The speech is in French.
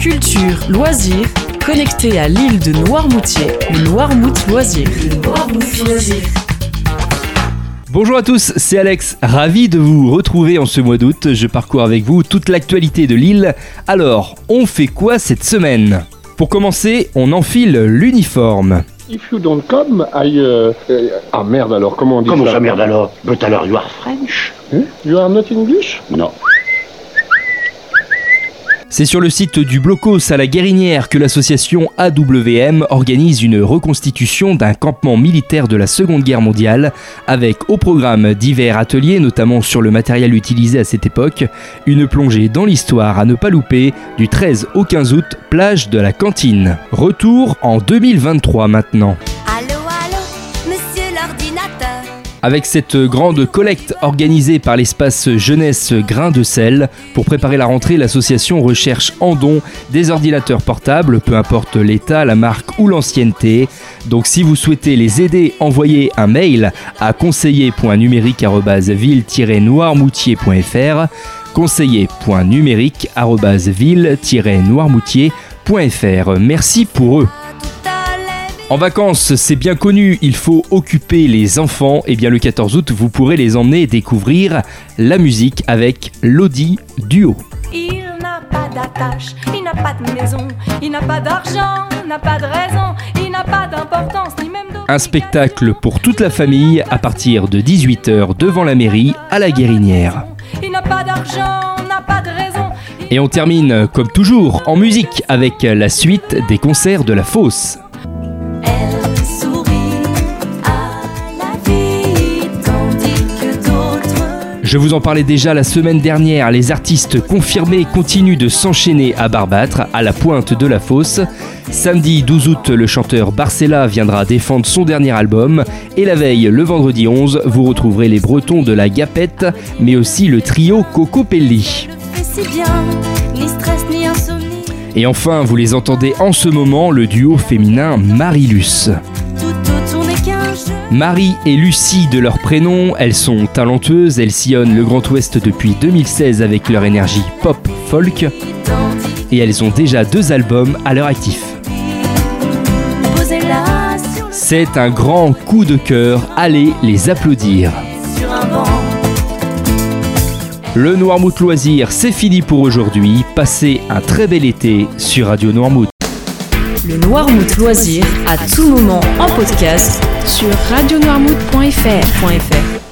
Culture, loisirs, connecté à l'île de Noirmoutier, le Noirmout Loisir. Bonjour à tous, c'est Alex, ravi de vous retrouver en ce mois d'août. Je parcours avec vous toute l'actualité de l'île. Alors, on fait quoi cette semaine? Pour commencer, on enfile l'uniforme. If you don't come, I... euh, ah merde alors, comment on dit Comment ça? ça merde alors? But alors you are French? Hein You are not English? Non. C'est sur le site du Blocos à la Guérinière que l'association AWM organise une reconstitution d'un campement militaire de la Seconde Guerre mondiale, avec au programme divers ateliers, notamment sur le matériel utilisé à cette époque, une plongée dans l'histoire à ne pas louper du 13 au 15 août, plage de la cantine. Retour en 2023 maintenant. Avec cette grande collecte organisée par l'espace jeunesse Grain de sel, pour préparer la rentrée, l'association recherche en don des ordinateurs portables, peu importe l'état, la marque ou l'ancienneté. Donc si vous souhaitez les aider, envoyez un mail à conseiller.numérique-ville-noirmoutier.fr conseiller.numérique-ville-noirmoutier.fr Merci pour eux. En vacances, c'est bien connu, il faut occuper les enfants. Et bien le 14 août, vous pourrez les emmener découvrir la musique avec l'Audi Duo. Il n'a pas d'attache, il n'a pas de maison, il n'a pas d'argent, n'a pas de raison, il n'a pas d'importance, ni même. Un spectacle pour toute la famille à partir de 18h devant la mairie à la Guérinière. Il n'a pas d'argent, n'a pas de raison. Et on termine comme toujours en musique avec la suite des concerts de la fosse. Je vous en parlais déjà la semaine dernière, les artistes confirmés continuent de s'enchaîner à Barbâtre, à la pointe de la fosse. Samedi 12 août, le chanteur Barcella viendra défendre son dernier album. Et la veille, le vendredi 11, vous retrouverez les Bretons de la Gapette, mais aussi le trio Coco Pelli. Et enfin, vous les entendez en ce moment, le duo féminin Marilus. Marie et Lucie de leur prénom, elles sont talentueuses, elles sillonnent le Grand Ouest depuis 2016 avec leur énergie pop-folk Tandis et elles ont déjà deux albums à leur actif. C'est un grand coup de cœur, allez les applaudir. Le Noirmouth Loisir, c'est fini pour aujourd'hui. Passez un très bel été sur Radio Noirmouth. Le Noirmout Loisir à tout moment en podcast sur radionoirmout.fr.